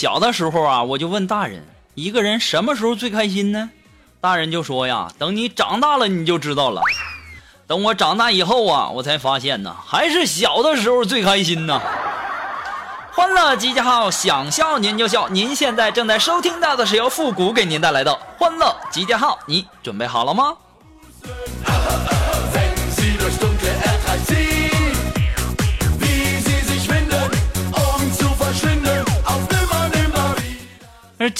小的时候啊，我就问大人，一个人什么时候最开心呢？大人就说呀，等你长大了你就知道了。等我长大以后啊，我才发现呢，还是小的时候最开心呢。欢乐集结号，想笑您就笑。您现在正在收听到的是由复古给您带来的欢乐集结号，你准备好了吗？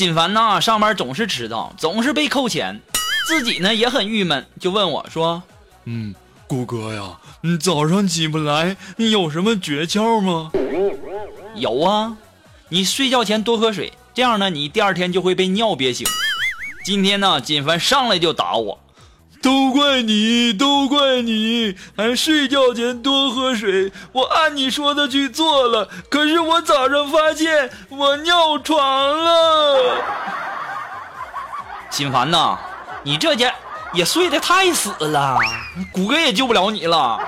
锦凡呐，上班总是迟到，总是被扣钱，自己呢也很郁闷，就问我说：“嗯，谷哥呀，你早上起不来，你有什么诀窍吗？”“有啊，你睡觉前多喝水，这样呢，你第二天就会被尿憋醒。”今天呢，锦凡上来就打我。都怪你，都怪你！俺睡觉前多喝水，我按你说的去做了，可是我早上发现我尿床了。心烦呐，你这家也睡得太死了，谷歌也救不了你了。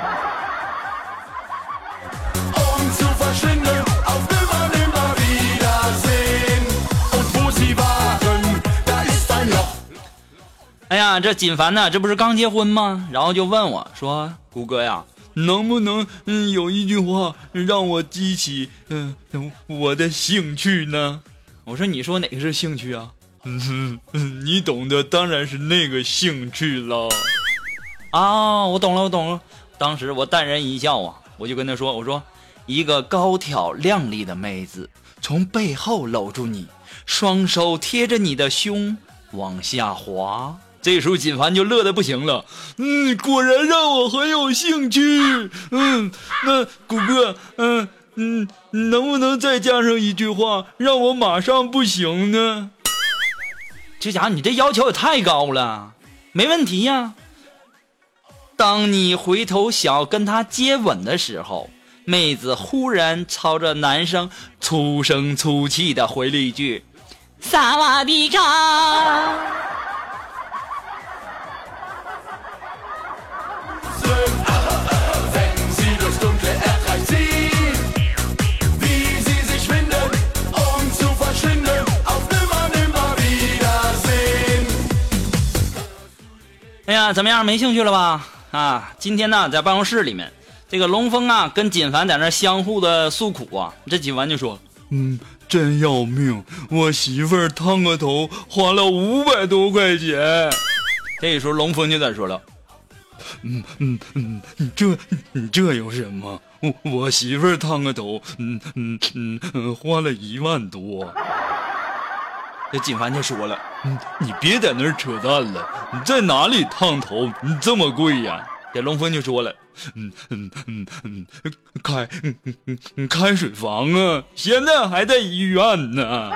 哎呀，这锦凡呢，这不是刚结婚吗？然后就问我说：“谷哥呀，能不能嗯有一句话让我激起嗯我的兴趣呢？”我说：“你说哪个是兴趣啊？”嗯哼，你懂的，当然是那个兴趣了。啊，我懂了，我懂了。当时我淡然一笑啊，我就跟他说：“我说，一个高挑靓丽的妹子从背后搂住你，双手贴着你的胸往下滑。”这时候锦凡就乐得不行了，嗯，果然让我很有兴趣，嗯，那谷歌，嗯嗯，能不能再加上一句话，让我马上不行呢？这家伙你这要求也太高了，没问题呀。当你回头想要跟他接吻的时候，妹子忽然朝着男生粗声粗气的回了一句：“萨瓦迪卡。”哎呀，怎么样？没兴趣了吧？啊，今天呢，在办公室里面，这个龙峰啊，跟锦凡在那相互的诉苦啊。这锦凡就说：“嗯，真要命，我媳妇儿烫个头花了五百多块钱。”这时候龙峰就在说了：“嗯嗯嗯，这这有什么？我我媳妇儿烫个头，嗯嗯嗯，花了一万多。”这锦凡就说了：“你你别在那儿扯淡了，你在哪里烫头？你这么贵呀？”这龙峰就说了：“嗯嗯嗯嗯，开嗯嗯嗯开水房啊，现在还在医院呢。”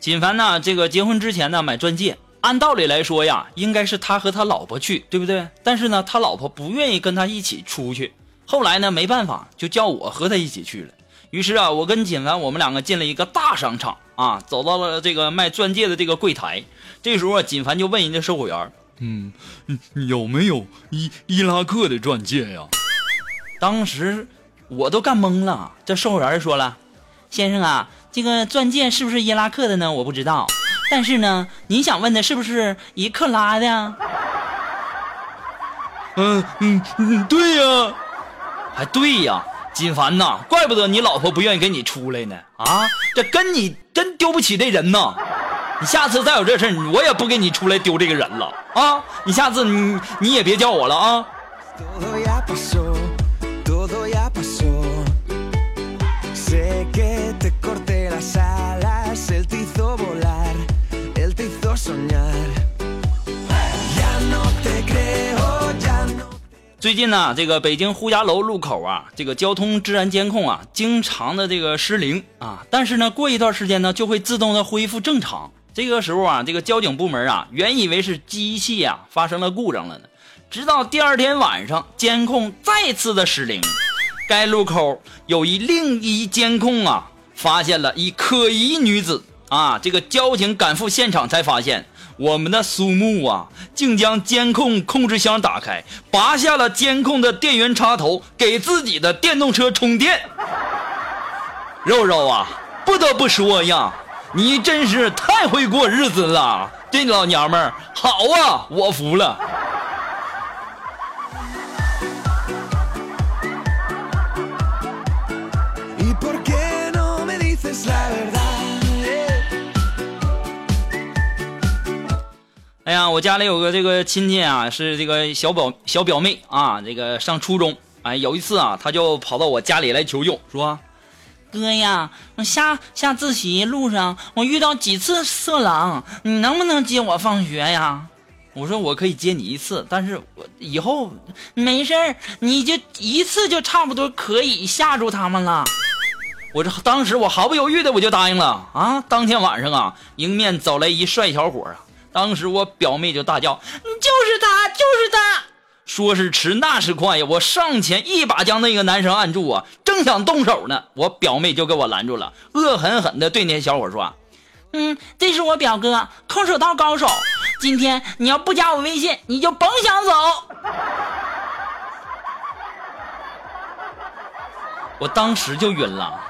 锦凡呢？这个结婚之前呢，买钻戒，按道理来说呀，应该是他和他老婆去，对不对？但是呢，他老婆不愿意跟他一起出去。后来呢，没办法，就叫我和他一起去了。于是啊，我跟锦凡，我们两个进了一个大商场啊，走到了这个卖钻戒的这个柜台。这时候啊，锦凡就问人家售货员：“嗯，有没有伊伊拉克的钻戒呀？”当时我都干懵了。这售货员说了：“先生啊。”这个钻戒是不是伊拉克的呢？我不知道，但是呢，您想问的是不是一克拉的？嗯嗯嗯，对呀，还对呀，金凡呐，怪不得你老婆不愿意跟你出来呢。啊，这跟你真丢不起这人呐！你下次再有这事儿我也不给你出来丢这个人了啊！你下次你你也别叫我了啊！最近呢，这个北京呼家楼路口啊，这个交通治安监控啊，经常的这个失灵啊，但是呢，过一段时间呢，就会自动的恢复正常。这个时候啊，这个交警部门啊，原以为是机器啊发生了故障了呢，直到第二天晚上，监控再次的失灵，该路口有一另一监控啊，发现了一可疑女子啊，这个交警赶赴现场才发现。我们的苏木啊，竟将监控控制箱打开，拔下了监控的电源插头，给自己的电动车充电。肉肉啊，不得不说呀，你真是太会过日子了，这老娘们儿好啊，我服了。哎呀，我家里有个这个亲戚啊，是这个小表小表妹啊，这个上初中。哎，有一次啊，她就跑到我家里来求救，说：“哥呀，我下下自习路上我遇到几次色狼，你能不能接我放学呀？”我说：“我可以接你一次，但是我以后没事儿，你就一次就差不多可以吓住他们了。”我这当时我毫不犹豫的我就答应了啊。当天晚上啊，迎面走来一帅小伙啊。当时我表妹就大叫：“就是他，就是他！”说是迟，那是快呀！我上前一把将那个男生按住啊，正想动手呢，我表妹就给我拦住了，恶狠狠地对那小伙说：“嗯，这是我表哥，空手道高手。今天你要不加我微信，你就甭想走。”我当时就晕了。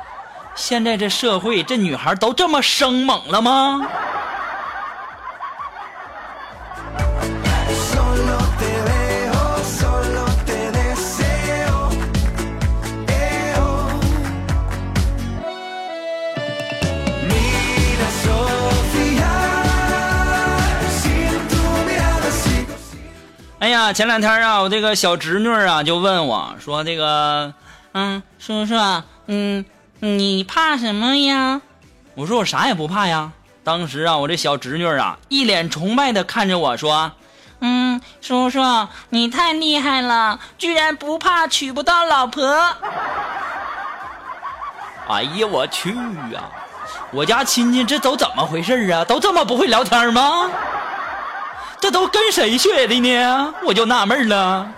现在这社会，这女孩都这么生猛了吗？呀，前两天啊，我这个小侄女啊就问我说：“这个，嗯，叔叔，嗯，你怕什么呀？”我说：“我啥也不怕呀。”当时啊，我这小侄女啊一脸崇拜的看着我说：“嗯，叔叔，你太厉害了，居然不怕娶不到老婆。”哎呀，我去啊！我家亲戚这都怎么回事啊？都这么不会聊天吗？这都跟谁学的呢？我就纳闷了。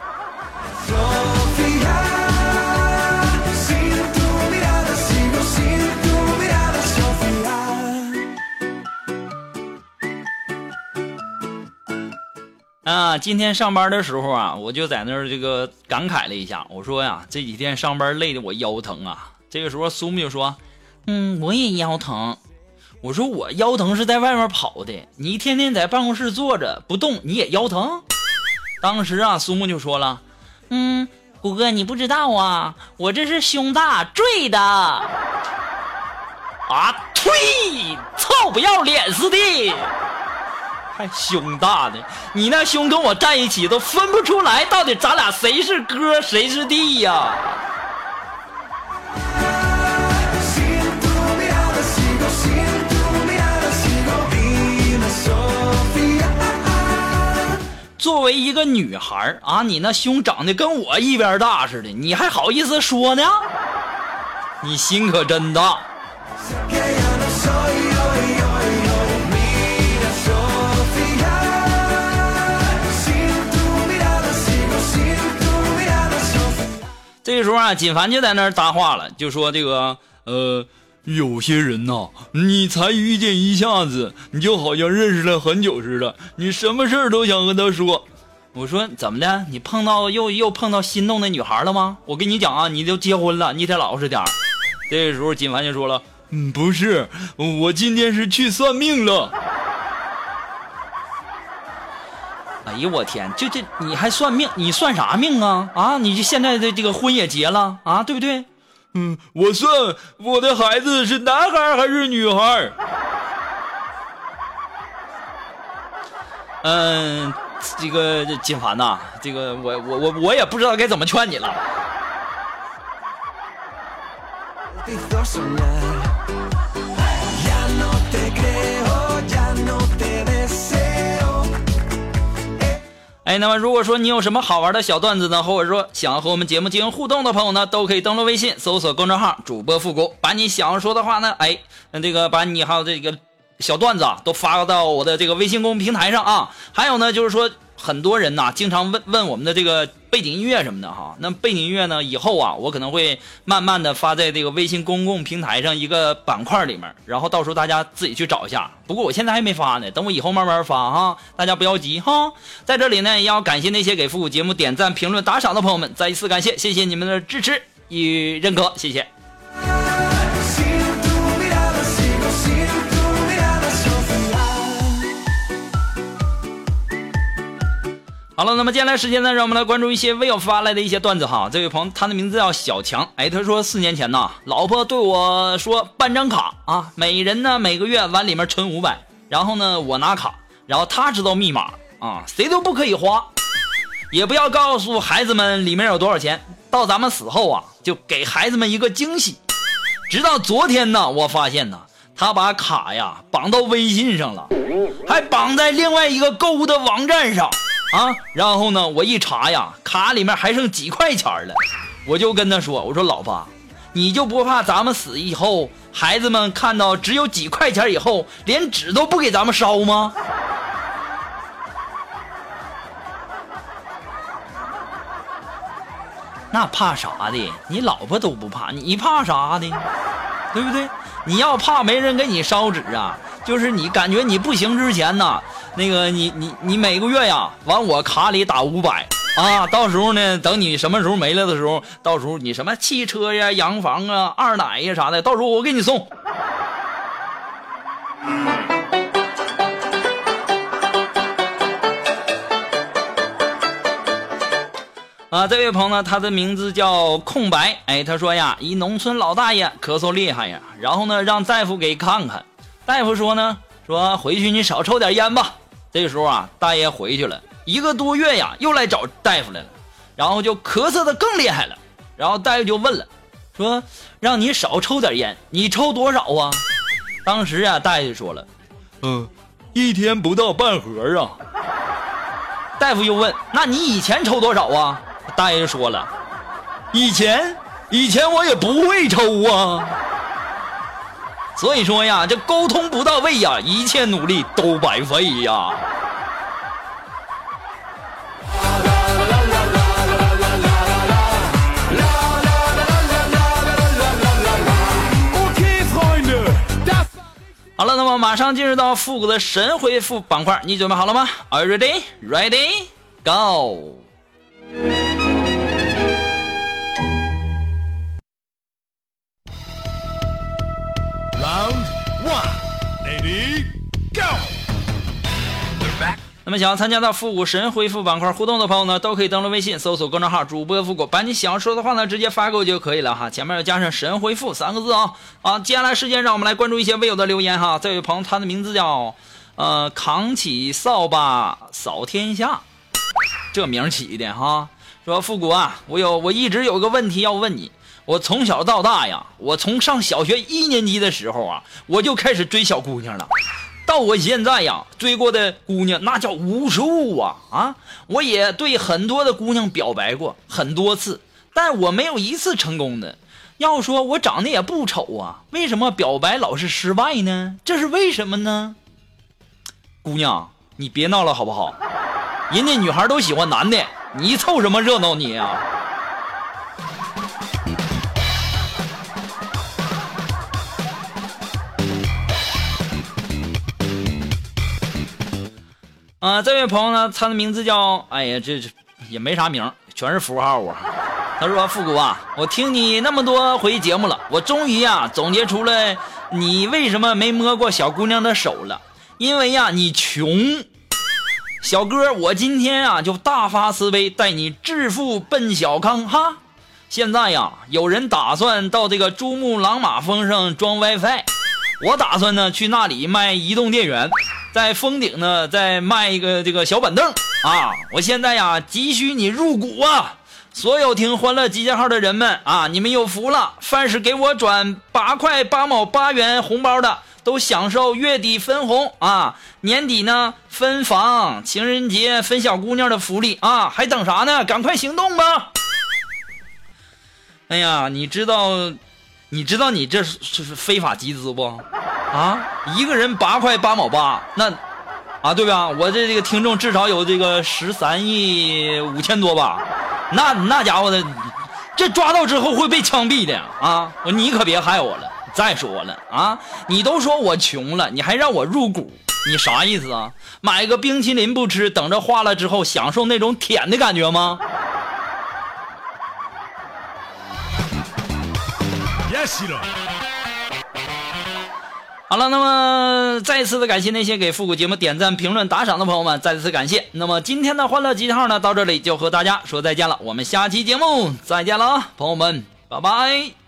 啊，今天上班的时候啊，我就在那儿这个感慨了一下。我说呀，这几天上班累的我腰疼啊。这个时候苏木就说：“嗯，我也腰疼。”我说我腰疼是在外面跑的，你一天天在办公室坐着不动，你也腰疼。当时啊，苏木就说了：“嗯，谷哥你不知道啊，我这是胸大坠的。”啊，呸！臭不要脸似的，还胸大的，你那胸跟我站一起都分不出来，到底咱俩谁是哥谁是弟呀？作为一个女孩啊，你那胸长得跟我一边大似的，你还好意思说呢？你心可真大。这个时候啊，锦凡就在那儿搭话了，就说这个呃。有些人呐，你才遇见一下子，你就好像认识了很久似的。你什么事儿都想跟他说。我说怎么的？你碰到又又碰到心动的女孩了吗？我跟你讲啊，你都结婚了，你得老实点儿这个时候，金凡就说了：“嗯，不是，我今天是去算命了。”哎呀，我天，就这你还算命？你算啥命啊？啊，你这现在的这个婚也结了啊，对不对？嗯，我算我的孩子是男孩还是女孩？嗯，这个金凡呐，这个我我我我也不知道该怎么劝你了。哎，那么如果说你有什么好玩的小段子呢，或者说想要和我们节目进行互动的朋友呢，都可以登录微信搜索公众号“主播复古”，把你想要说的话呢，哎，这个把你还有这个小段子啊，都发到我的这个微信公众平台上啊。还有呢，就是说。很多人呐，经常问问我们的这个背景音乐什么的哈。那背景音乐呢，以后啊，我可能会慢慢的发在这个微信公共平台上一个板块里面，然后到时候大家自己去找一下。不过我现在还没发呢，等我以后慢慢发哈，大家不要急哈。在这里呢，也要感谢那些给复古节目点赞、评论、打赏的朋友们，再一次感谢，谢谢你们的支持与认可，谢谢。好了，那么接下来时间呢，让我们来关注一些微友发来的一些段子哈。这位朋友，他的名字叫小强，哎，他说四年前呢，老婆对我说办张卡啊，每人呢每个月往里面存五百，然后呢我拿卡，然后他知道密码啊，谁都不可以花，也不要告诉孩子们里面有多少钱，到咱们死后啊，就给孩子们一个惊喜。直到昨天呢，我发现呢，他把卡呀绑到微信上了，还绑在另外一个购物的网站上。啊，然后呢，我一查呀，卡里面还剩几块钱了，我就跟他说：“我说老婆，你就不怕咱们死以后，孩子们看到只有几块钱以后，连纸都不给咱们烧吗？” 那怕啥的？你老婆都不怕，你怕啥的？对不对？你要怕没人给你烧纸啊？就是你感觉你不行之前呢。那个你你你每个月呀往我卡里打五百啊，到时候呢等你什么时候没了的时候，到时候你什么汽车呀、洋房啊、二奶呀啥的，到时候我给你送。啊，这位朋友呢，他的名字叫空白，哎，他说呀，一农村老大爷咳嗽厉害呀，然后呢让大夫给看看，大夫说呢，说回去你少抽点烟吧。这时候啊，大爷回去了一个多月呀，又来找大夫来了，然后就咳嗽的更厉害了。然后大夫就问了，说让你少抽点烟，你抽多少啊？当时啊，大爷就说了，嗯，一天不到半盒啊。大夫又问，那你以前抽多少啊？大爷就说了，以前，以前我也不会抽啊。所以说呀，这沟通不到位呀，一切努力都白费呀。好了，那么马上进入到复古的神回复板块，你准备好了吗？Are you ready? Ready? Go! Go！那么想要参加到复古神回复板块互动的朋友呢，都可以登录微信搜索公众号“主播复古”，把你想要说的话呢直接发给我就可以了哈，前面要加上“神回复”三个字啊。啊，接下来时间让我们来关注一些微友的留言哈。这位朋友他的名字叫呃扛起扫把扫天下，这名起的哈。说复古啊，我有我一直有个问题要问你。我从小到大呀，我从上小学一年级的时候啊，我就开始追小姑娘了。到我现在呀，追过的姑娘那叫无数啊啊！我也对很多的姑娘表白过很多次，但我没有一次成功的。要说我长得也不丑啊，为什么表白老是失败呢？这是为什么呢？姑娘，你别闹了好不好？人家女孩都喜欢男的，你凑什么热闹你啊？啊，这位朋友呢，他的名字叫……哎呀，这这也没啥名，全是符号啊。他说：“复古啊，我听你那么多回节目了，我终于呀总结出来你为什么没摸过小姑娘的手了。因为呀，你穷。小哥，我今天啊就大发慈悲，带你致富奔小康哈。现在呀，有人打算到这个珠穆朗玛峰上装 WiFi，我打算呢去那里卖移动电源。”在峰顶呢，再卖一个这个小板凳，啊！我现在呀，急需你入股啊！所有听欢乐集结号的人们啊，你们有福了！凡是给我转八块八毛八元红包的，都享受月底分红啊！年底呢分房，情人节分小姑娘的福利啊！还等啥呢？赶快行动吧！哎呀，你知道，你知道你这是是非法集资不？啊，一个人八块八毛八，那。啊，对吧？我这这个听众至少有这个十三亿五千多吧，那那家伙的，这抓到之后会被枪毙的啊！我你可别害我了。再说了啊，你都说我穷了，你还让我入股，你啥意思啊？买个冰淇淋不吃，等着化了之后享受那种舔的感觉吗？Yes, 好了，那么再次的感谢那些给复古节目点赞、评论、打赏的朋友们，再次感谢。那么今天的欢乐集结号呢，到这里就和大家说再见了，我们下期节目再见了啊，朋友们，拜拜。